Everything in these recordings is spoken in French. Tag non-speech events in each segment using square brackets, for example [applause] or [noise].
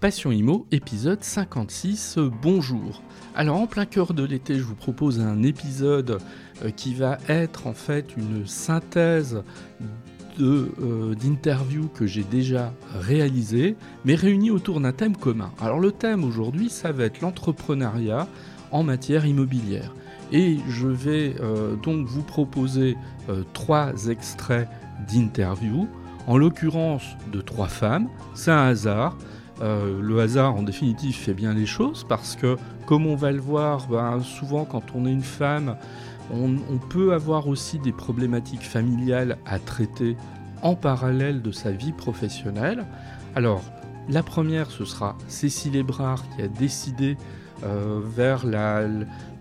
Passion Imo, épisode 56, bonjour. Alors en plein cœur de l'été, je vous propose un épisode euh, qui va être en fait une synthèse euh, d'interviews que j'ai déjà réalisées, mais réunies autour d'un thème commun. Alors le thème aujourd'hui, ça va être l'entrepreneuriat en matière immobilière. Et je vais euh, donc vous proposer trois extraits d'interviews, en l'occurrence de trois femmes. C'est un hasard. Euh, le hasard, en définitive, fait bien les choses parce que, comme on va le voir, ben, souvent quand on est une femme, on, peut avoir aussi des problématiques familiales à traiter en parallèle de sa vie professionnelle. Alors, la première, ce sera Cécile Ebrard qui a décidé euh, vers la,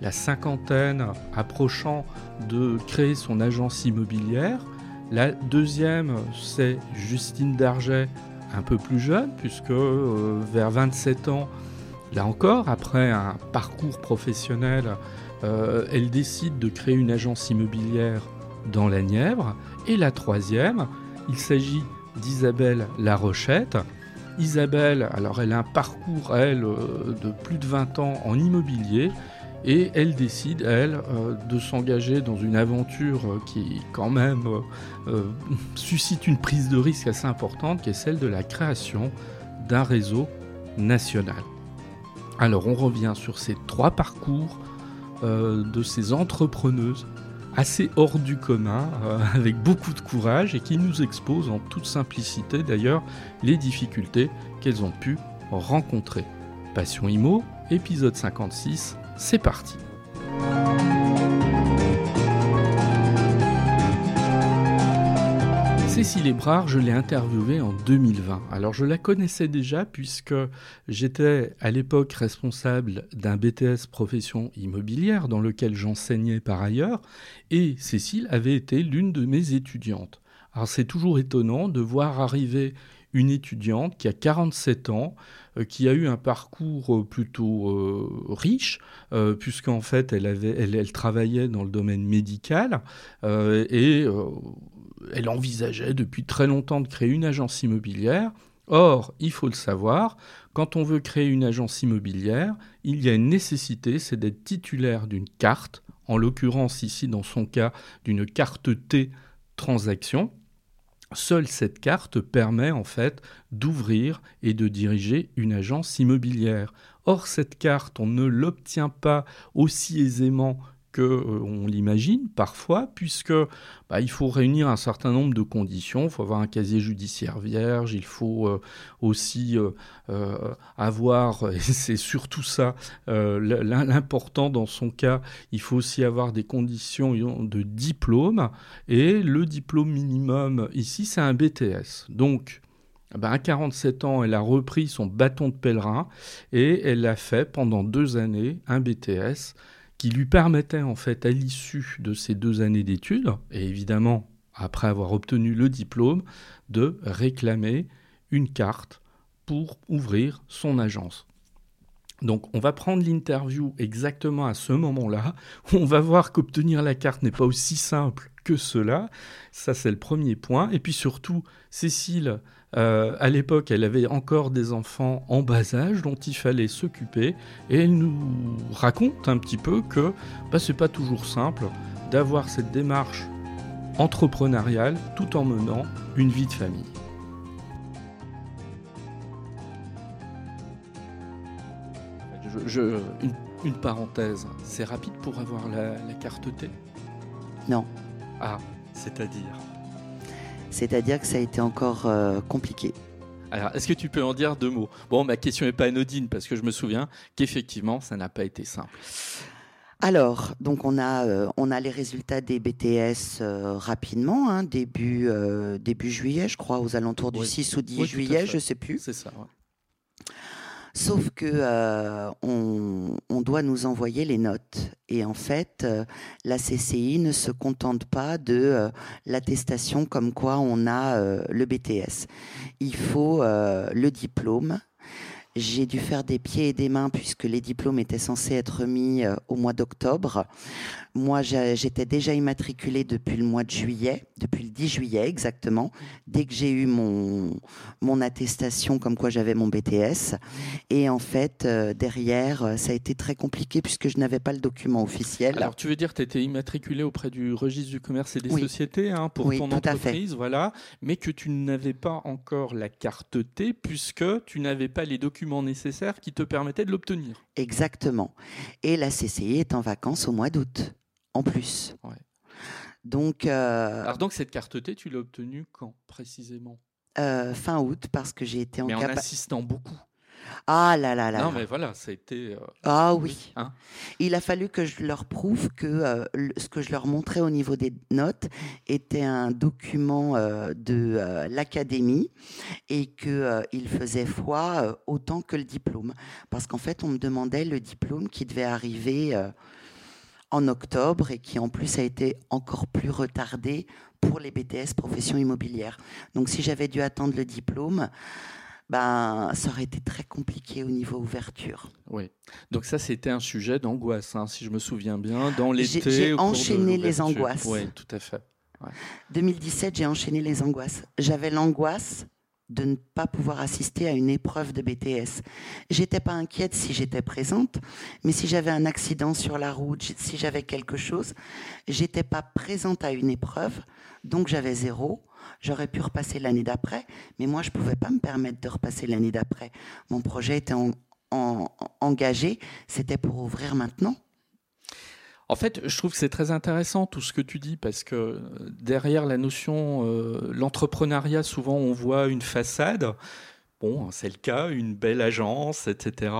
la, cinquantaine approchant de créer son agence immobilière. La deuxième, c'est Justine Darget un peu plus jeune, puisque euh, vers 27 ans, là encore, après un parcours professionnel, euh, elle décide de créer une agence immobilière dans la Nièvre. Et la troisième, il s'agit d'Isabelle Larochette. Isabelle, alors elle a un parcours, elle, euh, de plus de 20 ans en immobilier et elle décide, elle, euh, de s'engager dans une aventure euh, qui, quand même, euh, [laughs] suscite une prise de risque assez importante, qui est celle de la création d'un réseau national. Alors, on revient sur ces trois parcours de ces entrepreneuses assez hors du commun, [laughs] avec beaucoup de courage et qui nous exposent en toute simplicité d'ailleurs les difficultés qu'elles ont pu rencontrer. Passion Imo, épisode 56, c'est parti. Cécile Ebrard, je l'ai interviewée en 2020. Alors je la connaissais déjà puisque j'étais à l'époque responsable d'un BTS profession immobilière dans lequel j'enseignais par ailleurs et Cécile avait été l'une de mes étudiantes. Alors c'est toujours étonnant de voir arriver une étudiante qui a 47 ans, euh, qui a eu un parcours euh, plutôt euh, riche, puisqu'en fait elle, elle, travaillait dans le domaine médical et elle envisageait depuis très longtemps de créer une agence immobilière. Or, il faut le savoir, quand on veut créer une agence immobilière, il y a une nécessité, c'est d'être titulaire d'une carte, en l'occurrence ici dans son cas d'une carte T transaction, Seule cette carte permet en fait d'ouvrir et de diriger une agence immobilière. Or, cette carte, on ne l'obtient pas aussi aisément que euh, on l'imagine parfois, puisque bah, il faut réunir un certain nombre de conditions. Il faut avoir un casier judiciaire vierge, il faut euh, aussi euh, avoir, [laughs] et c'est surtout ça l'important dans son cas, il faut aussi avoir des conditions de diplôme, et le diplôme minimum ici, c'est un BTS. Donc, bah, à 47 ans, elle a repris son bâton de pèlerin et elle a fait pendant deux années un BTS qui lui permettait en fait à l'issue de ces deux années d'études, et évidemment après avoir obtenu le diplôme, de réclamer une carte pour ouvrir son agence. Donc on va prendre l'interview exactement à ce moment-là, [laughs] on va voir qu'obtenir la carte n'est pas aussi simple que cela. Ça c'est le premier point. Et puis surtout, Cécile euh, à l'époque, elle avait encore des enfants en bas âge dont il fallait s'occuper, et elle nous raconte un petit peu que bah, c'est pas toujours simple d'avoir cette démarche entrepreneuriale tout en menant une vie de famille. une, parenthèse, c'est rapide pour avoir la, la carte T? Non. Ah, c'est-à-dire? C'est-à-dire que ça a été encore euh, compliqué. Alors, est-ce que tu peux en dire deux mots? Bon, ma question n'est pas anodine parce que je me souviens qu'effectivement, ça n'a pas été simple. Alors, donc on a euh, on a les résultats des BTS euh, rapidement, hein, début début juillet, je crois, aux alentours du 6 ou 10 juillet, je sais plus. C'est ça. Sauf que euh, on, doit nous envoyer les notes. Et en fait, euh, la CCI ne se contente pas de euh, l'attestation comme quoi on a le BTS. Il faut le diplôme. J'ai dû faire des pieds et des mains puisque les diplômes étaient censés être remis au mois d'octobre. Moi, j'étais déjà immatriculée depuis le mois de juillet, depuis le 10 juillet exactement, dès que j'ai eu mon, mon attestation comme quoi j'avais mon BTS. Et en fait, euh, derrière, euh, ça a été très compliqué puisque je n'avais pas le document officiel. Alors, tu veux dire que tu étais immatriculé auprès du registre du commerce et des sociétés hein, pour ton entreprise, voilà, mais que tu n'avais pas encore la carte T puisque tu n'avais pas les documents nécessaires qui te permettaient de l'obtenir. Exactement. Et la CCI est en vacances au mois d'août, en plus. Donc, euh, Alors donc cette carte T, tu l'as obtenue quand précisément? euh, Fin août, parce que j'ai été en... Mais en insistant beaucoup. Ah là là là. Non, mais voilà, ça a été. Euh, ah oui. Hein. Il a fallu que je leur prouve que ce que je leur montrais au niveau des notes était un document de l'académie et qu'il faisait foi autant que le diplôme. Parce qu'en fait, on me demandait le diplôme qui devait arriver en octobre et qui en plus a été encore plus retardé pour les BTS profession immobilière. Donc si j'avais dû attendre le diplôme, ben, ça aurait été très compliqué au niveau ouverture. Oui. Donc ça, c'était un sujet d'angoisse, hein, si je me souviens bien, dans l'été. J'ai enchaîné les angoisses. Oui, tout à fait. 2017, j'ai enchaîné les angoisses. J'avais l'angoisse de ne pas pouvoir assister à une épreuve de BTS. J'étais pas inquiète si j'étais présente, mais si j'avais un accident sur la route, si j'avais quelque chose, j'étais pas présente à une épreuve, donc j'avais zéro. J'aurais pu repasser l'année d'après, mais moi je pouvais pas me permettre de repasser l'année d'après. Mon projet était engagé, c'était pour ouvrir maintenant. En fait, je trouve que c'est très intéressant tout ce que tu dis parce que euh, derrière la notion, euh, l'entrepreneuriat, souvent on voit une façade. Bon, c'est le cas, une belle agence, etc.,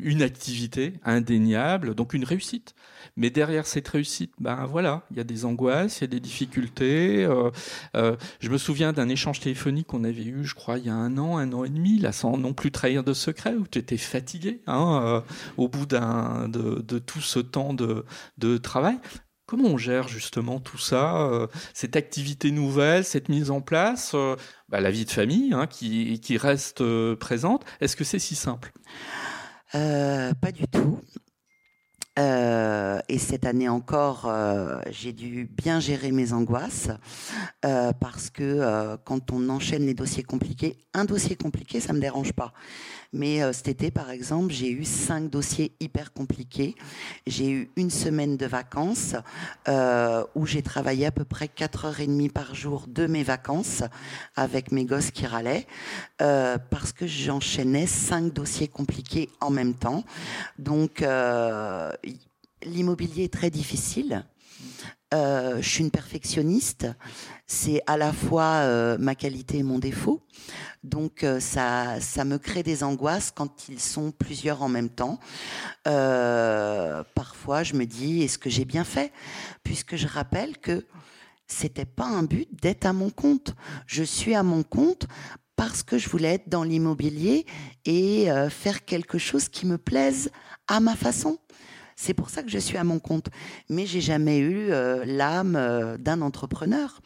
une activité indéniable, donc une réussite. Mais derrière cette réussite, ben voilà, il y a des angoisses, il y a des difficultés. Euh, euh, je me souviens d'un échange téléphonique qu'on avait eu, je crois, il y a un an, un an et demi, là, sans non plus trahir de secret, où tu étais fatigué hein, euh, au bout d'un, de, tout ce temps de, travail. Comment on gère justement tout ça, cette activité nouvelle, cette mise en place, bah, la vie de famille hein, qui, reste euh, présente Est-ce que c'est si simple? Pas du tout. Et cette année encore, j'ai dû bien gérer mes angoisses parce que quand on enchaîne les dossiers compliqués, un dossier compliqué, ça me dérange pas. Mais euh, cet été, par exemple, j'ai eu cinq dossiers hyper compliqués. J'ai eu une semaine de vacances euh, où j'ai travaillé à peu près 4 heures et demie par jour de mes vacances avec mes gosses qui râlaient euh, parce que j'enchaînais cinq dossiers compliqués en même temps. Donc, l'immobilier est très difficile. je suis une perfectionniste. C'est à la fois ma qualité et mon défaut. Donc euh, ça, ça me crée des angoisses quand ils sont plusieurs en même temps. Euh, parfois, je me dis, est-ce que j'ai bien fait? Puisque je rappelle que c'était pas un but d'être à mon compte. Je suis à mon compte parce que je voulais être dans l'immobilier et euh, faire quelque chose qui me plaise à ma façon. C'est pour ça que je suis à mon compte. Mais j'ai jamais eu l'âme d'un entrepreneur.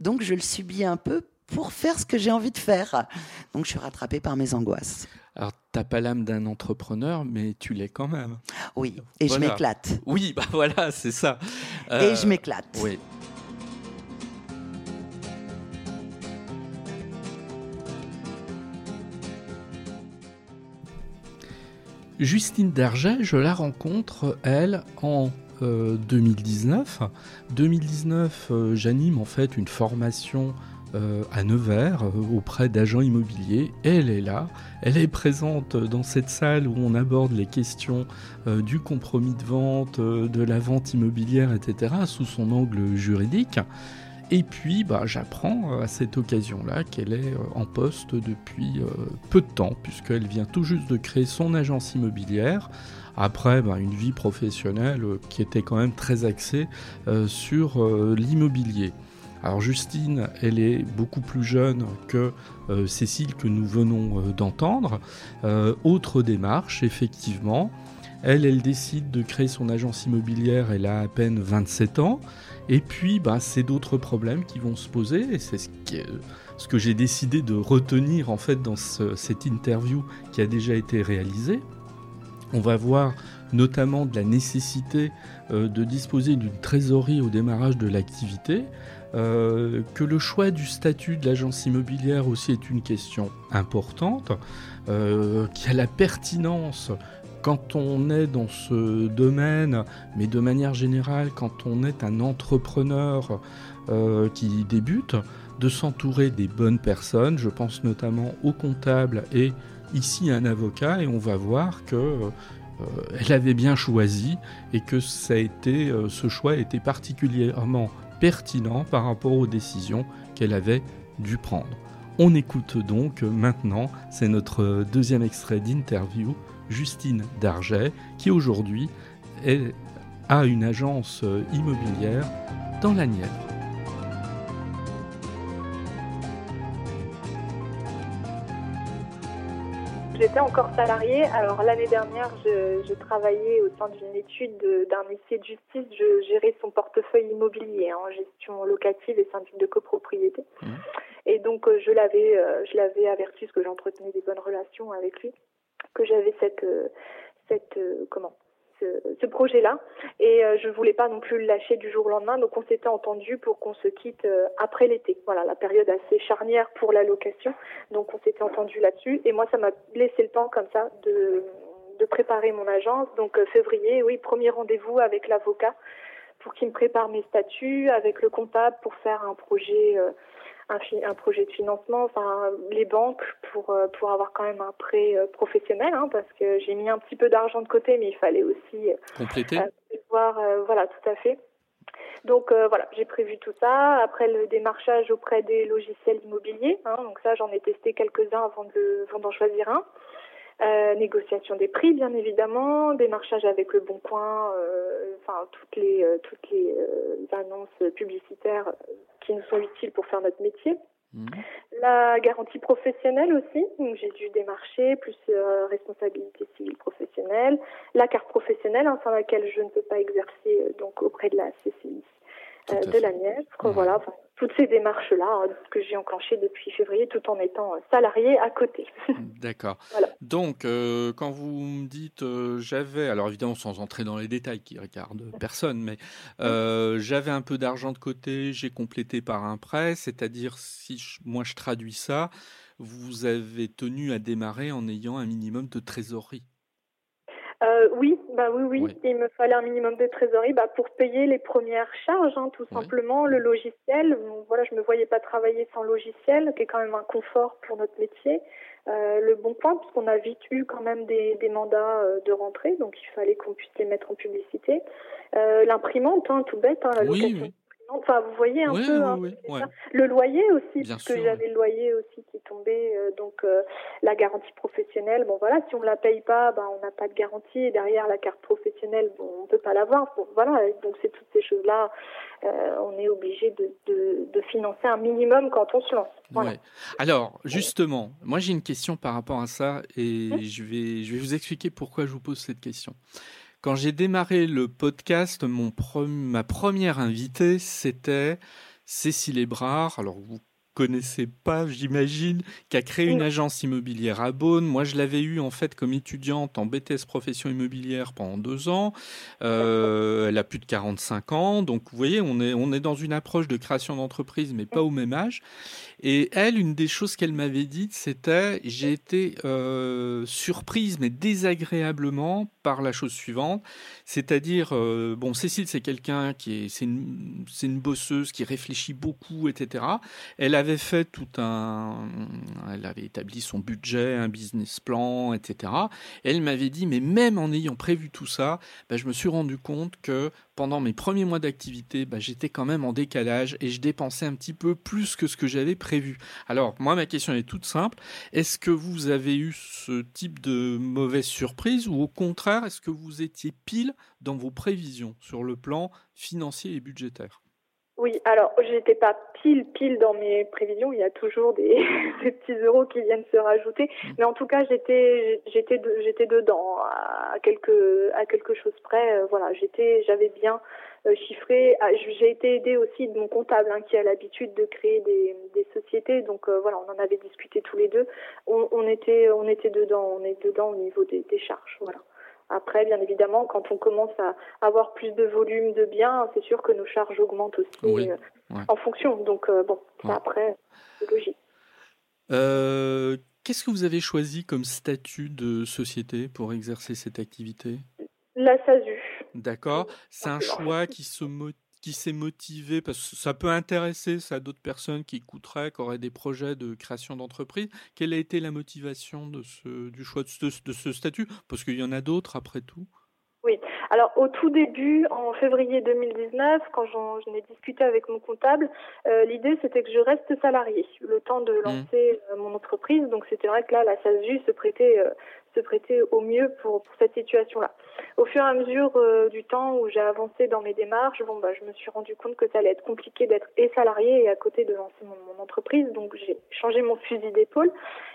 Donc je le subis un peu pour faire ce que j'ai envie de faire. Donc je suis rattrapée par mes angoisses. Alors, t'as pas l'âme d'un entrepreneur, mais tu l'es quand même. Oui, et je m'éclate. Oui, bah voilà, c'est ça. et je m'éclate. Oui. Justine Darget, je la rencontre, elle, en 2019. 2019, euh, j'anime en fait une formation euh, à Nevers euh, auprès d'agents immobiliers. elle est là, elle est présente dans cette salle où on aborde les questions euh, du compromis de vente, de la vente immobilière, etc., sous son angle juridique. Et puis, bah, j'apprends à cette occasion-là qu'elle est en poste depuis peu de temps, puisqu'elle vient tout juste de créer son agence immobilière, après bah, une vie professionnelle qui était quand même très axée sur l'immobilier. Alors Justine, elle est beaucoup plus jeune que euh, Cécile que nous venons euh, d'entendre. Euh, autre démarche, effectivement. Elle, elle décide de créer son agence immobilière, elle a à peine 27 ans. Et puis, bah, c'est d'autres problèmes qui vont se poser. C'est ce, que j'ai décidé de retenir en fait dans cette interview qui a déjà été réalisée. On va voir notamment de la nécessité de disposer d'une trésorerie au démarrage de l'activité, que le choix du statut de l'agence immobilière aussi est une question importante, qu'il y a la pertinence quand on est dans ce domaine, mais de manière générale, quand on est un entrepreneur euh, qui débute, de s'entourer des bonnes personnes. Je pense notamment au comptable et ici un avocat, et on va voir que euh, elle avait bien choisi et que euh, ce choix était particulièrement pertinent par rapport aux décisions qu'elle avait dû prendre. On écoute donc maintenant, c'est notre deuxième extrait d'interview Justine Darget, qui aujourd'hui a une agence immobilière dans la Nièvre. J'étais encore salariée. Alors l'année dernière, je, travaillais au sein d'une étude d'un essai de justice. Je gérais son portefeuille immobilier en gestion locative et syndic de copropriété. Mmh. Et donc je l'avais, euh, je l'avais averti parce que j'entretenais des bonnes relations avec lui que j'avais cette, euh, cette euh, comment ce, projet-là et euh, je voulais pas non plus le lâcher du jour au lendemain. Donc on s'était entendu pour qu'on se quitte après l'été. Voilà, la période assez charnière pour la location. Donc on s'était entendu là-dessus et moi ça m'a laissé le temps comme ça de, de préparer mon agence. Donc février, oui, premier rendez-vous avec l'avocat pour qu'il me prépare mes statuts, avec le comptable pour faire un projet un, projet de financement, enfin les banques pour euh, pour avoir quand même un prêt euh, professionnel, hein, parce que j'ai mis un petit peu d'argent de côté, mais il fallait aussi euh, compléter. voilà, tout à fait. Donc voilà, j'ai prévu tout ça. Après le démarchage auprès des logiciels immobiliers, hein, donc ça j'en ai testé quelques-uns avant de avant d'en choisir un. Euh, négociation des prix, bien évidemment, démarchage avec le Bon Coin, euh, enfin toutes les euh, toutes les annonces publicitaires qui nous sont utiles pour faire notre métier. Mmh. La garantie professionnelle aussi, donc j'ai dû démarcher, plus responsabilité civile professionnelle, la carte professionnelle hein, sans laquelle je ne peux pas exercer donc auprès de la CCI de la Nièvre, voilà, enfin, toutes ces démarches-là hein, que j'ai enclenchées depuis février tout en étant euh, salarié à côté. D'accord. [laughs] Donc, euh, quand vous me dites euh, j'avais, alors évidemment sans entrer dans les détails qui regardent [laughs] personne, mais j'avais un peu d'argent de côté, j'ai complété par un prêt, c'est-à-dire si moi je traduis ça, vous avez tenu à démarrer en ayant un minimum de trésorerie. Euh, oui, bah oui, oui, Il me fallait un minimum de trésorerie bah, pour payer les premières charges, hein, tout simplement. Le logiciel, voilà, je me voyais pas travailler sans logiciel, qui est quand même un confort pour notre métier. Euh, le bon point, puisqu'on a vite eu quand même des, des mandats euh, de rentrée, donc il fallait qu'on puisse les mettre en publicité. Euh, L'imprimante, hein, tout bête, hein, la location Enfin, vous voyez un peu hein, le loyer aussi, parce que j'avais le loyer aussi qui tombait. Euh, donc euh, la garantie professionnelle, bon voilà, si on la paye pas, ben on n'a pas de garantie. Et derrière la carte professionnelle, bon, on peut pas l'avoir. Bon, voilà, donc c'est toutes ces choses-là. Euh, on est obligé de, de, de, financer un minimum quand on se lance. Voilà. Alors justement, moi j'ai une question par rapport à ça et hum. je vais je vais vous expliquer pourquoi je vous pose cette question. Quand j'ai démarré le podcast, mon ma première invitée, c'était Cécile Ebrard. Alors, vous connaissez pas, j'imagine, qui a créé une agence immobilière à Beaune. Moi, je l'avais eu en fait comme étudiante en BTS profession immobilière pendant deux ans. Euh, elle a plus de 45 ans, donc vous voyez, on est on est dans une approche de création d'entreprise, mais pas au même âge. Et elle, une des choses qu'elle m'avait dites, c'était j'ai été euh, surprise, mais désagréablement par la chose suivante, c'est-à-dire euh, bon, Cécile, c'est quelqu'un qui est c'est une c'est une bosseuse qui réfléchit beaucoup, etc. Elle avait fait tout un, elle avait établi son budget, un business plan, etc. elle m'avait dit, mais même en ayant prévu tout ça, ben, je me suis rendu compte que pendant mes premiers mois d'activité, ben, j'étais quand même en décalage et je dépensais un petit peu plus que ce que j'avais prévu. Alors, moi, ma question est toute simple. Est-ce que vous avez eu ce type de mauvaise surprise ou au contraire, est-ce que vous étiez pile dans vos prévisions sur le plan financier et budgétaire? Oui, alors j'étais pas pile pile dans mes prévisions. Il y a toujours des, [laughs] petits euros qui viennent se rajouter, mais en tout cas j'étais j'étais j'étais dedans à quelque à quelque chose près. Euh, voilà, j'étais j'avais bien euh, chiffré. Ah, j'ai été aidée aussi de mon comptable hein, qui a l'habitude de créer des, des sociétés. Donc euh, voilà, on en avait discuté tous les deux. On, on était on était dedans, on est dedans au niveau des, des charges. Voilà. Après, bien évidemment, quand on commence à avoir plus de volume de biens, c'est sûr que nos charges augmentent aussi euh, en fonction. Donc, euh, bon, après, c'est logique. Qu'est-ce que vous avez choisi comme statut de société pour exercer cette activité? La SASU. D'accord. C'est un choix qui se qui s'est motivé parce que ça peut intéresser ça d'autres personnes qui écouteraient, qui auraient des projets de création d'entreprise. Quelle a été la motivation de ce, du choix de ce statut? Parce qu'il y en a d'autres après tout. Oui. Alors au tout début, en février 2019, quand j'en ai discuté avec mon comptable, euh, l'idée c'était que je reste salarié le temps de mmh. lancer euh, mon entreprise. Donc c'était vrai que là, la SASU se prêtait euh, se prêter au mieux pour, pour cette situation-là. Au fur et à mesure euh, du temps où j'ai avancé dans mes démarches, bon, bah, je me suis rendu compte que ça allait être compliqué d'être et salarié et à côté de lancer mon, mon entreprise. Donc j'ai changé mon fusil d'épaule.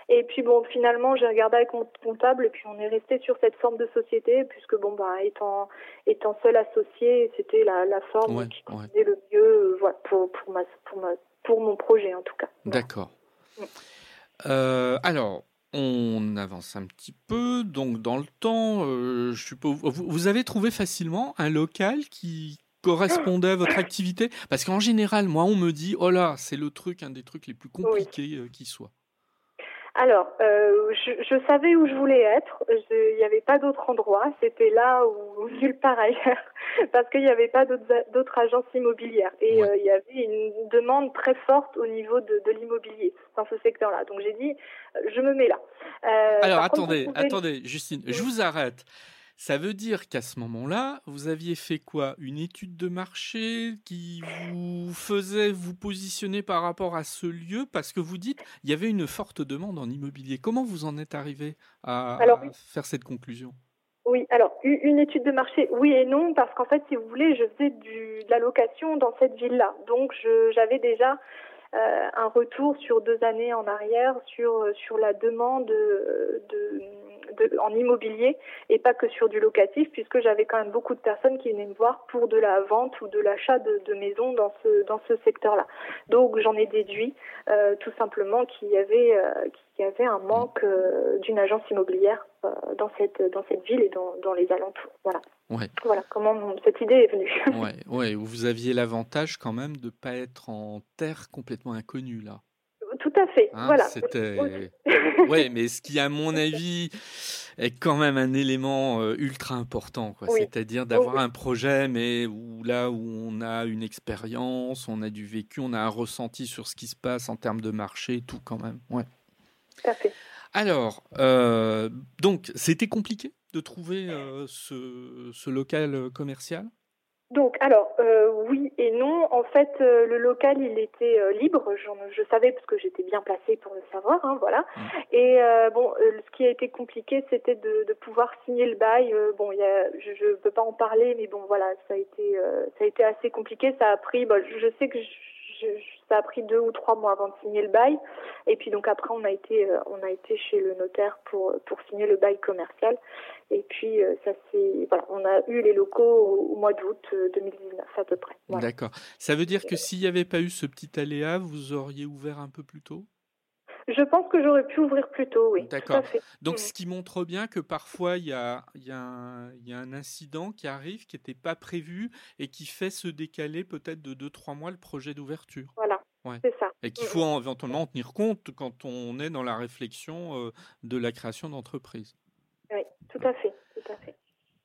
Et puis bon, finalement, j'ai regardé avec mon comptable et puis on est resté sur cette forme de société puisque bon, bah, étant étant seul associé, c'était la, la forme qui convenait le mieux, euh, voilà, pour pour ma pour ma pour mon projet en tout cas. D'accord. Euh, alors, on avance un petit peu, donc dans le temps, euh, je suppose, vous, avez trouvé facilement un local qui correspondait à votre activité? Parce qu'en général, moi, on me dit, oh là, c'est le truc, un des trucs les plus compliqués euh, qui soit. Alors, euh, je, savais où je voulais être. Il n'y avait pas d'autre endroit. C'était là ou nulle part ailleurs, [laughs] parce qu'il n'y avait pas d'autres agences immobilières. Et euh, il y avait une demande très forte au niveau de, l'immobilier dans ce secteur-là. Donc j'ai dit, euh, je me mets là. Alors attendez, attendez, Justine, je vous arrête. Ça veut dire qu'à ce moment-là, vous aviez fait quoi? Une étude de marché qui vous faisait vous positionner par rapport à ce lieu? Parce que vous dites il y avait une forte demande en immobilier. Comment vous en êtes arrivé à, faire cette conclusion? Oui, alors une étude de marché, oui et non, parce qu'en fait, si vous voulez, je faisais du, de la location dans cette ville-là. Donc, j'avais déjà euh, un retour sur deux années en arrière sur, sur la demande de, en immobilier et pas que sur du locatif, puisque j'avais quand même beaucoup de personnes qui venaient me voir pour de la vente ou de l'achat de, de maisons dans ce dans ce secteur-là. Donc j'en ai déduit euh, tout simplement qu'il y avait euh, qu'il y avait un manque euh, d'une agence immobilière dans cette dans cette ville et dans, dans les alentours. Voilà. Voilà comment cette idée est venue. ouais, ouais, vous aviez l'avantage quand même de pas être en terre complètement inconnue là. Tout à fait. Hein, voilà. [laughs] Oui, mais ce qui, à mon avis, est quand même un élément euh, ultra important, quoi. C'est-à-dire d'avoir un projet, mais où là où on a une expérience, on a du vécu, on a un ressenti sur ce qui se passe en termes de marché, tout quand même. Ouais. Tout à fait. Alors, euh, donc, c'était compliqué de trouver euh, ce, ce, local commercial? Donc, alors, euh, oui et non. En fait, euh, le local, il était euh, libre. Je savais parce que j'étais bien placée pour le savoir, hein, voilà. Mmh. Et bon, ce qui a été compliqué, c'était de, de, pouvoir signer le bail. bon, y a, je ne peux pas en parler, mais bon, voilà, ça a été, ça a été assez compliqué. Ça a pris. Bon, je sais que je, ça a pris deux ou trois mois avant de signer le bail. Et puis donc après, on a été, on a été chez le notaire pour pour signer le bail commercial. Et puis, euh, ça c'est, voilà, on a eu les locaux au, mois d'août 2019 euh, à peu près. D'accord. Ça veut dire que s'il n'y avait pas eu ce petit aléa, vous auriez ouvert un peu plus tôt? Je pense que j'aurais pu ouvrir plus tôt, oui. D'accord. Donc, mm. ce qui montre bien que parfois, il y a, y, a y a, un incident qui arrive, qui n'était pas prévu et qui fait se décaler peut-être de 2-3 mois le projet d'ouverture. Voilà. C'est ça. Et qu'il mm, faut mm. éventuellement en tenir compte quand on est dans la réflexion euh, de la création d'entreprise. Oui, tout à fait, tout à fait.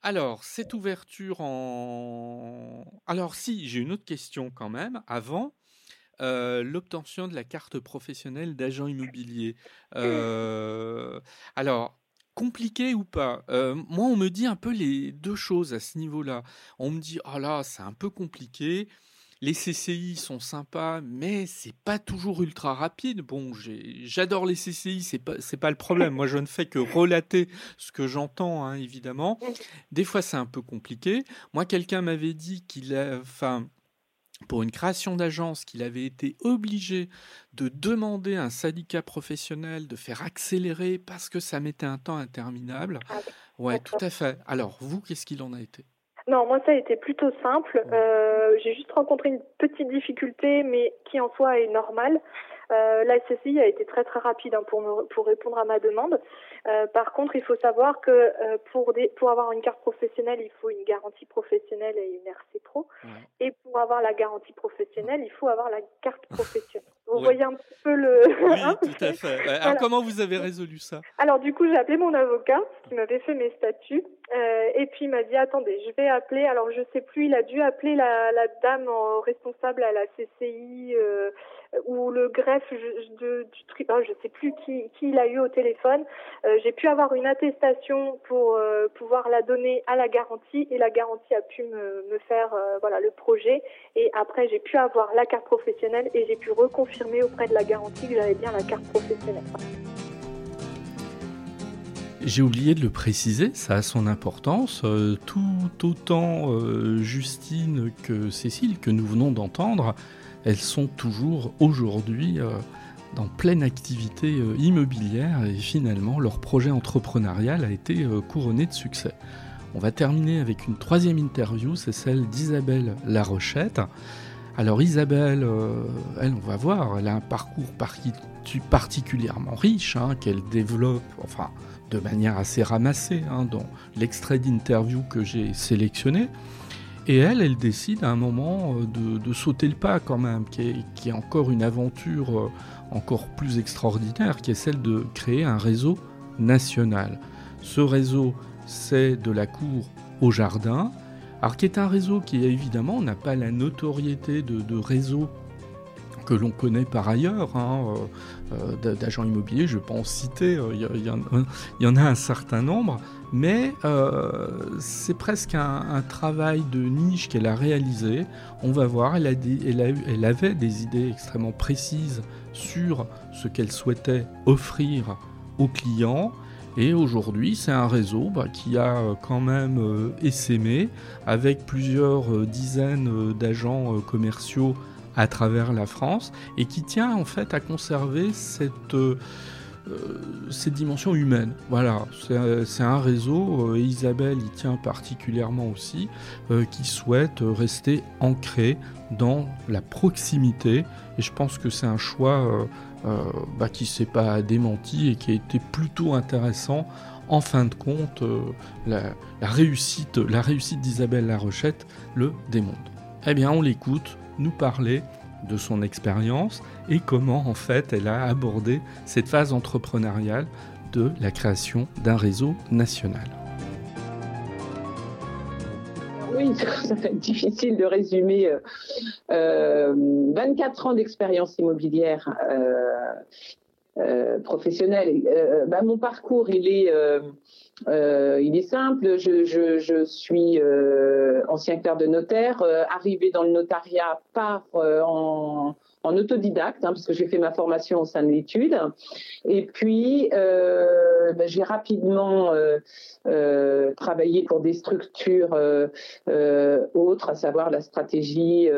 Alors, cette ouverture en... Alors si, j'ai une autre question quand même, avant. Euh, l'obtention de la carte professionnelle d'agent immobilier. Euh, alors, compliqué ou pas? Euh, Moi, on me dit un peu les deux choses à ce niveau-là. On me dit, oh là, c'est un peu compliqué. Les CCI sont sympas, mais c'est pas toujours ultra rapide. Bon, j'adore les CCI, c'est pas c'est pas le problème. Moi, je ne fais que relater ce que j'entends, hein, évidemment. Des fois, c'est un peu compliqué. Moi, quelqu'un m'avait dit qu'il a, enfin, pour une création d'agence, qu'il avait été obligé de demander à un syndicat professionnel de faire accélérer parce que ça mettait un temps interminable. Ah ouais, tout à fait. Alors, vous, qu'est-ce qu'il en a été? Non, moi ça a été plutôt simple. J'ai juste rencontré une petite difficulté, mais qui en soi est normale. Euh, la SSI a été très très rapide hein, pour, pour répondre à ma demande. Euh, par contre, il faut savoir que euh, pour, des, pour avoir une carte professionnelle, il faut une garantie professionnelle et une RC Pro. Et pour avoir la garantie professionnelle, il faut avoir la carte professionnelle. Vous voyez un petit peu le. Oui, hein [laughs] tout à fait. Alors, comment vous avez résolu ça Alors, du coup, j'ai appelé mon avocat qui m'avait fait mes statuts. Euh, et puis, il m'a dit attendez, je vais appeler. Alors, je sais plus, il a dû appeler la, la dame responsable à la CCI. Euh, ou le greffe de, du oh, je sais plus qui, qui il a eu au téléphone. Euh, j'ai pu avoir une attestation pour pouvoir la donner à la garantie et la garantie a pu me, me faire voilà le projet et après j'ai pu avoir la carte professionnelle et j'ai pu reconfirmer auprès de la garantie que j'avais bien la carte professionnelle. J'ai oublié de le préciser, ça a son importance. tout autant Justine que Cécile, que nous venons d'entendre, elles sont toujours aujourd'hui euh, dans pleine activité euh, immobilière et finalement leur projet entrepreneurial a été euh, couronné de succès. On va terminer avec une troisième interview, c'est celle d'Isabelle Larochette. Alors Isabelle, elle, on va voir, elle a un parcours particulièrement riche, hein, qu'elle développe, enfin, de manière assez ramassée, hein, dans l'extrait d'interview que j'ai sélectionné. Et elle, elle décide à un moment euh, de, sauter le pas quand même, qui est, encore une aventure euh, encore plus extraordinaire, qui est celle de créer un réseau national. Ce réseau, c'est de la cour au jardin, alors qui est un réseau qui évidemment n'a pas la notoriété de, réseau que l'on connaît par ailleurs, hein, euh, d'agents immobiliers, je ne vais pas en citer, il y, en a un certain nombre, mais euh, c'est presque un, travail de niche qu'elle a réalisé. On va voir, elle, avait des idées extrêmement précises sur ce qu'elle souhaitait offrir aux clients. Et aujourd'hui, c'est un réseau bah, qui a euh, quand même euh, essaimé avec plusieurs dizaines d'agents commerciaux à travers la France et qui tient en fait à conserver cette euh, cette dimension humaine. Voilà, c'est un réseau, euh, et Isabelle y tient particulièrement aussi, euh, qui souhaite rester ancré dans la proximité. Et je pense que c'est un choix bah, qui s'est pas démenti et qui a été plutôt intéressant. En fin de compte, la, la, réussite, la réussite d'Isabelle Larochette le démontre. Eh bien, on l'écoute nous parler de son expérience et comment en fait elle a abordé cette phase entrepreneuriale de la création d'un réseau national. [laughs] Ça va être difficile de résumer 24 euh, euh, ans d'expérience immobilière euh, professionnelle. Bah, mon parcours, il est il est simple, je, je, je suis ancien clerc de notaire, arrivé dans le notariat par en, en, autodidacte, hein, parce que j'ai fait ma formation au sein de l'étude. Et puis, ben, j'ai rapidement travaillé pour des structures autres, à savoir la stratégie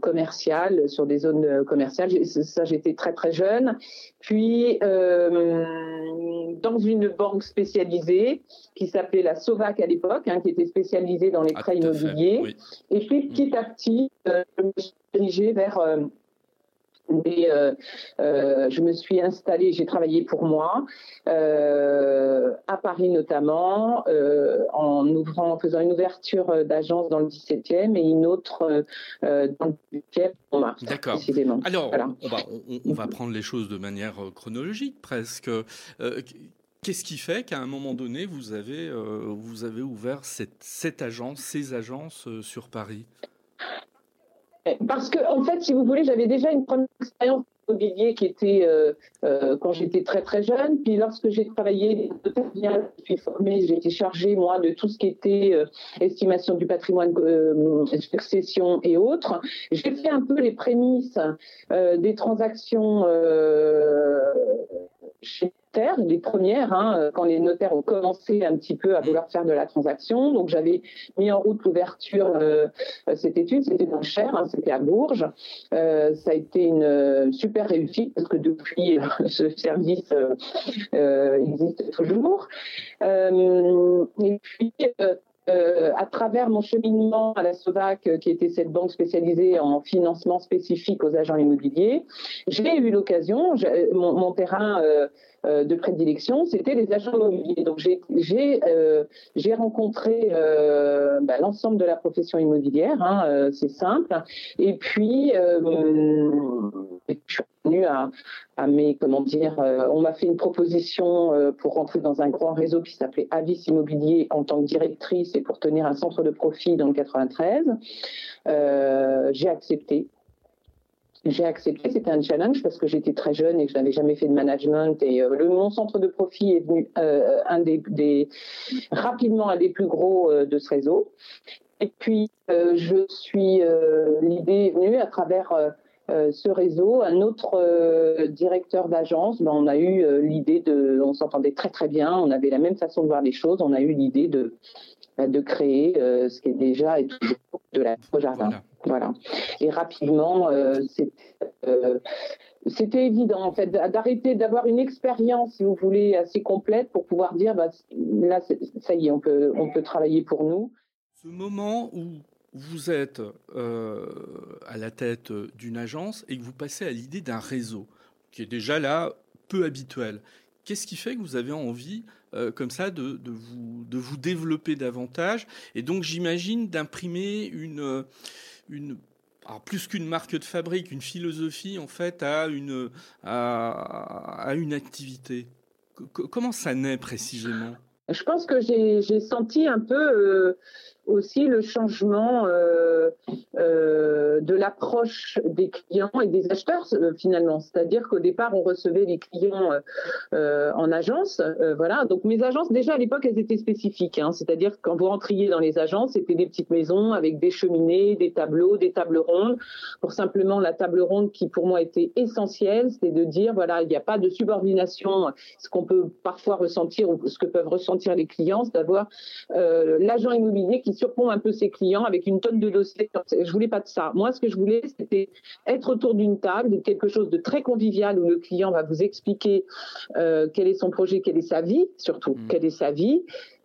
commerciale sur des zones commerciales. Ça, j'étais très très jeune. Puis, dans une banque spécialisée, qui s'appelait la Sovac à l'époque, hein, qui était spécialisée dans les ah, prêts immobiliers. Et puis petit à petit, euh, je me suis dirigée vers euh, euh, je me suis installée, j'ai travaillé pour moi, à Paris notamment, en ouvrant, en faisant une ouverture d'agence dans le 17e et une autre dans le 8e en mars. D'accord. Alors, on, va, on, va, prendre les choses de manière chronologique presque. Qu'est-ce qui fait qu'à un moment donné, vous avez, euh, vous avez ouvert cette, cette, agence, ces agences euh, sur Paris? Parce que, en fait, si vous voulez, j'avais déjà une première expérience immobilier qui était euh, quand j'étais très très jeune. Puis lorsque j'ai travaillé, je suis formée, j'ai été chargée moi de tout ce qui était estimation du patrimoine, succession et autres. J'ai fait un peu les prémices des transactions chez les premières, hein, euh, quand les notaires ont commencé un petit peu à vouloir faire de la transaction. Donc j'avais mis en route l'ouverture euh, euh, cette étude, c'était dans Cher, hein, c'était à Bourges. ça a été une super réussite parce que depuis [laughs] ce service existe toujours. et puis euh, à travers mon cheminement à la SOVAC, qui était cette banque spécialisée en financement spécifique aux agents immobiliers, j'ai eu l'occasion, mon, mon, terrain euh, de prédilection, c'était les agents immobiliers. Donc j'ai euh, rencontré euh, bah, l'ensemble de la profession immobilière, hein, c'est simple. Et puis je suis à, à mes comment dire, on m'a fait une proposition pour rentrer dans un grand réseau qui s'appelait Avis Immobilier en tant que directrice et pour tenir un centre de profit dans le 93. j'ai accepté j'ai accepté, c'était un challenge parce que j'étais très jeune et que je n'avais jamais fait de management. Et euh, le, mon centre de profit est venu euh, un des, rapidement un des plus gros euh, de ce réseau. Et puis, je suis, l'idée est venue à travers ce réseau. Un autre directeur d'agence, ben, on a eu l'idée de, on s'entendait très très bien, on avait la même façon de voir les choses, on a eu l'idée de, de créer ce qui est déjà et toujours de la jardin. Voilà. Et rapidement, euh, euh, c'était évident en fait d'arrêter d'avoir une expérience, si vous voulez, assez complète pour pouvoir dire, bah, là, ça y est, on peut, on peut travailler pour nous. Ce moment où vous êtes euh, à la tête d'une agence et que vous passez à l'idée d'un réseau, qui est déjà là peu habituel. Qu'est-ce qui fait que vous avez envie, comme ça, de, de, vous, de vous développer davantage? Et donc, j'imagine d'imprimer une, une plus qu'une marque de fabrique, une philosophie en fait à une à, une activité. comment ça naît précisément? Je pense que j'ai senti un peu euh, aussi le changement euh, euh, de l'approche des clients et des acheteurs euh, finalement. C'est-à-dire qu'au départ, on recevait les clients en agence. Voilà. Donc mes agences, déjà à l'époque, elles étaient spécifiques. Hein. C'est-à-dire que quand vous rentriez dans les agences, c'était des petites maisons avec des cheminées, des tableaux, des tables rondes. Pour simplement la table ronde qui pour moi était essentielle, c'était de dire voilà, il n'y a pas de subordination. Ce qu'on peut parfois ressentir ou ce que peuvent ressentir les clients, c'est d'avoir l'agent immobilier qui surprend un peu ses clients avec une tonne de dossiers. Je voulais pas de ça. Moi, ce que je voulais, c'était être autour d'une table, quelque chose de très convivial où le client va vous expliquer euh, quel est son projet, quelle est sa vie, surtout mmh. quelle est sa vie,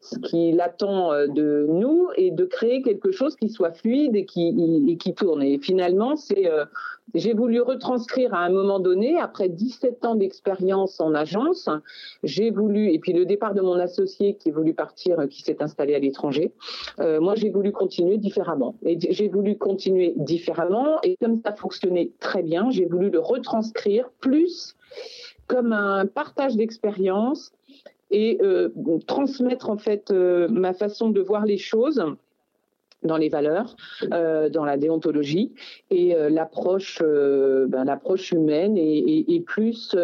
ce qu'il attend euh, de nous et de créer quelque chose qui soit fluide et qui, tourne. Et finalement, c'est, euh, j'ai voulu retranscrire à un moment donné, après 17 ans d'expérience en agence, j'ai voulu, et puis le départ de mon associé qui est voulu partir, qui s'est installé à l'étranger, euh, moi j'ai voulu continuer différemment. Et j'ai voulu continuer différemment, et comme ça fonctionnait très bien, j'ai voulu le retranscrire plus comme un partage d'expérience et euh, transmettre en fait euh, ma façon de voir les choses dans les valeurs, euh, dans la déontologie et l'approche, ben, l'approche humaine et, plus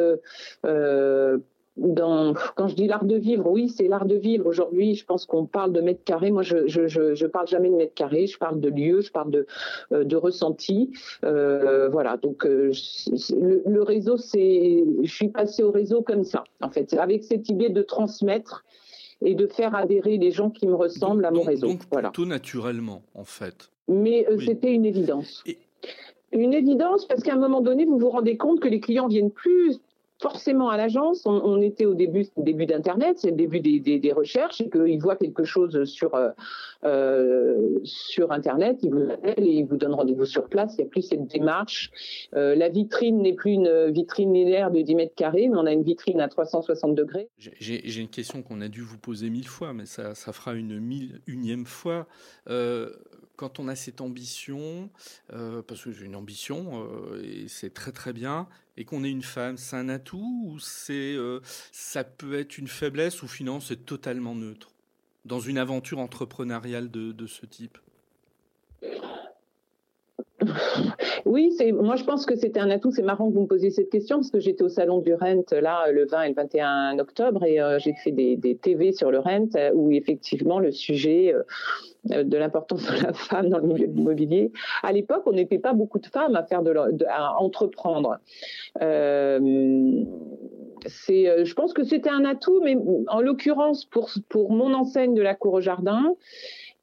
dans, quand je dis l'art de vivre, oui, c'est l'art de vivre. Aujourd'hui, je pense qu'on parle de mètres carrés. Moi, je, je, je, je, parle jamais de mètres carrés. Je parle de lieux, je parle de, euh, de ressenti. Euh, voilà. Donc, euh, le, le, réseau, c'est, je suis passée au réseau comme ça, en fait, avec cette idée de transmettre et de faire adhérer les gens qui me ressemblent à mon réseau. Donc, voilà. tout naturellement, en fait. Mais euh, c'était une évidence. Une évidence parce qu'à un moment donné, vous vous rendez compte que les clients viennent plus forcément à l'agence, on, était au début, début d'Internet, c'est le début des, recherches, et qu'ils voient quelque chose sur, euh, euh, sur Internet, ils vous appellent et ils vous donnent rendez-vous sur place. Il n'y a plus cette démarche. Euh, la vitrine n'est plus une vitrine linéaire de 10 mètres carrés, mais on a une vitrine à 360 degrés. J'ai une question qu'on a dû vous poser mille fois, mais ça, fera une mille unième fois. Quand on a cette ambition, euh, parce que j'ai une ambition euh, et c'est très très bien, et qu'on est une femme, c'est un atout ou c'est euh, ça peut être une faiblesse ou finalement c'est totalement neutre dans une aventure entrepreneuriale de, de ce type? Oui, moi je pense que c'était un atout. C'est marrant que vous me posiez cette question parce que j'étais au salon du Rent là le 20 et le 21 octobre et euh, j'ai fait des, des, TV sur le Rent euh, où effectivement le sujet euh, de l'importance de la femme dans le milieu de l'immobilier. À l'époque, on n'était pas beaucoup de femmes à faire de, à entreprendre. C'est, je pense que c'était un atout, mais en l'occurrence pour pour mon enseigne de la cour au jardin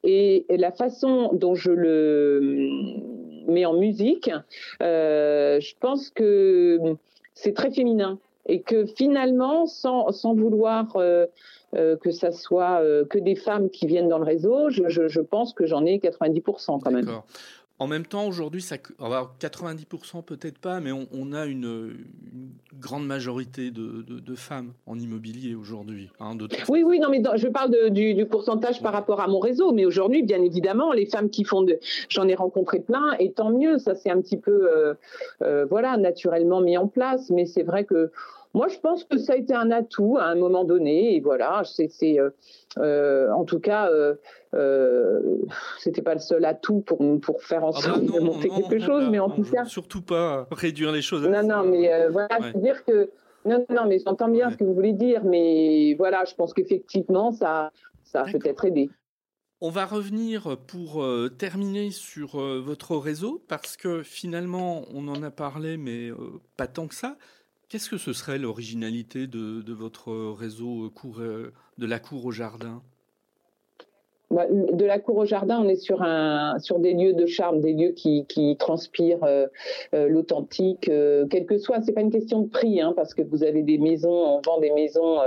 et la façon dont je le mais en musique, euh, je pense que c'est très féminin. et que finalement, sans, sans vouloir que ça soit que des femmes qui viennent dans le réseau, je, je, je pense que j'en ai 90% quand même. En même temps, aujourd'hui, ça, 90% peut-être pas, mais on, a une, grande majorité de, femmes en immobilier aujourd'hui. Hein, oui, oui, non, mais je parle du, pourcentage par rapport à mon réseau, mais aujourd'hui, bien évidemment, les femmes qui font de, j'en ai rencontré plein, et tant mieux, ça c'est un petit peu, euh, euh, voilà, naturellement mis en place, mais c'est vrai que moi, je pense que ça a été un atout à un moment donné. Et voilà, c'est, euh, euh, en tout cas, euh, euh, c'était pas le seul atout pour pour faire en ah sorte de monter quelque chose, mais en tout cas, surtout pas réduire les choses. Non, non, mais voilà, c'est dire que non, non, mais j'entends bien ce que vous voulez dire, mais voilà, je pense qu'effectivement, ça, ça a peut-être aidé. On va revenir pour terminer sur votre réseau parce que finalement, on en a parlé, mais pas tant que ça. Qu'est-ce que ce serait l'originalité de, votre réseau cour, euh, de la cour au jardin? De la cour au jardin, on est sur des lieux de charme, des lieux qui, transpirent euh, euh, l'authentique, quel que soit. C'est pas une question de prix, hein, parce que vous avez des maisons, on vend des maisons,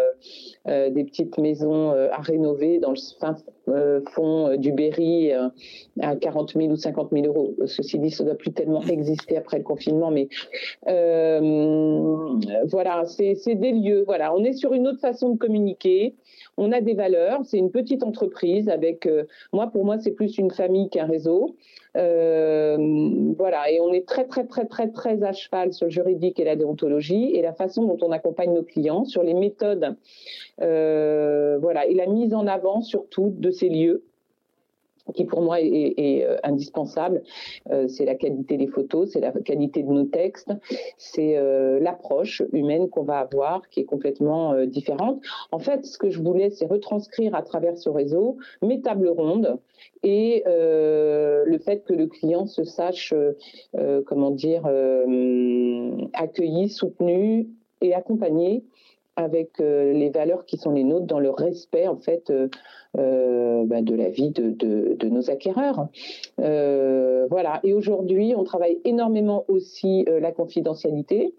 des petites maisons à rénover dans le fin fond du Berry à 40 000 ou 50 000 euros. Ceci dit, ça doit plus tellement exister après le confinement, mais voilà, c'est des lieux. Voilà, on est sur une autre façon de communiquer. On a des valeurs. C'est une petite entreprise avec. Euh, moi, pour moi, c'est plus une famille qu'un réseau. Euh, voilà, et on est très très très très très à cheval sur le juridique et la déontologie et la façon dont on accompagne nos clients sur les méthodes, euh, voilà, et la mise en avant surtout de ces lieux qui pour moi est, euh, indispensable, euh, c'est la qualité des photos, c'est la qualité de nos textes, c'est euh, l'approche humaine qu'on va avoir qui est complètement différente. En fait, ce que je voulais, c'est retranscrire à travers ce réseau mes tables rondes et le fait que le client se sache, comment dire, accueilli, soutenu et accompagné avec euh, les valeurs qui sont les nôtres dans le respect en fait euh, euh bah, de la vie de, de, nos acquéreurs. Voilà. Et aujourd'hui, on travaille énormément aussi la confidentialité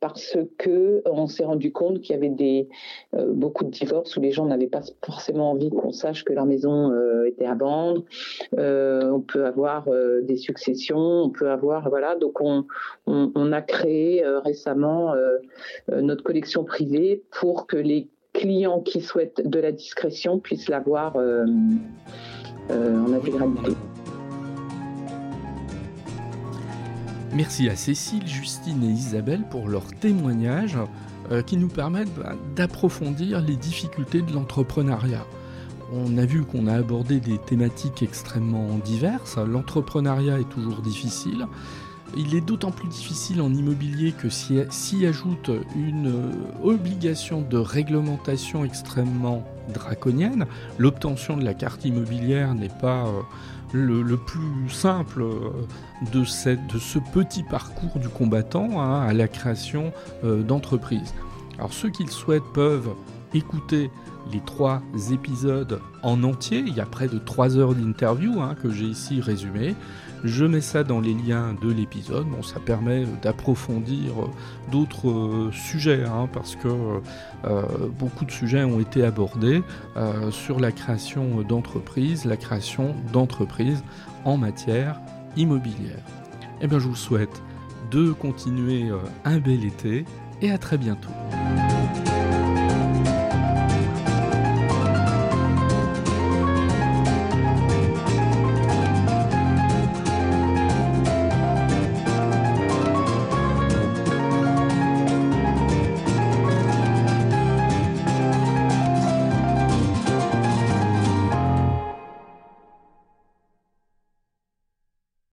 parce que on s'est rendu compte qu'il y avait des euh, beaucoup de divorces où les gens n'avaient pas forcément envie qu'on sache que leur maison euh, était à vendre. Euh, on peut avoir des successions, on peut avoir voilà. Donc on, on, on a créé récemment notre collection privée pour que les clients qui souhaitent de la discrétion puissent l'avoir en intégralité. Merci à Cécile, Justine et Isabelle pour leurs témoignages euh, qui nous permettent bah, d'approfondir les difficultés de l'entrepreneuriat. On a vu qu'on a abordé des thématiques extrêmement diverses. L'entrepreneuriat est toujours difficile. Il est d'autant plus difficile en immobilier que s'y ajoute une euh, obligation de réglementation extrêmement draconienne. L'obtention de la carte immobilière n'est pas le, plus simple euh, de, de, ce petit parcours du combattant hein, à la création euh, d'entreprises. Alors ceux qui le souhaitent peuvent écouter les trois épisodes en entier. Il y a près de trois heures d'interview hein, que j'ai ici résumé. Je mets ça dans les liens de l'épisode. Bon, ça permet d'approfondir euh, d'autres euh, sujets, hein, parce que euh, beaucoup de sujets ont été abordés sur la création d'entreprises, la création d'entreprises en matière immobilière. Eh bien, je vous souhaite de continuer un bel été et à très bientôt.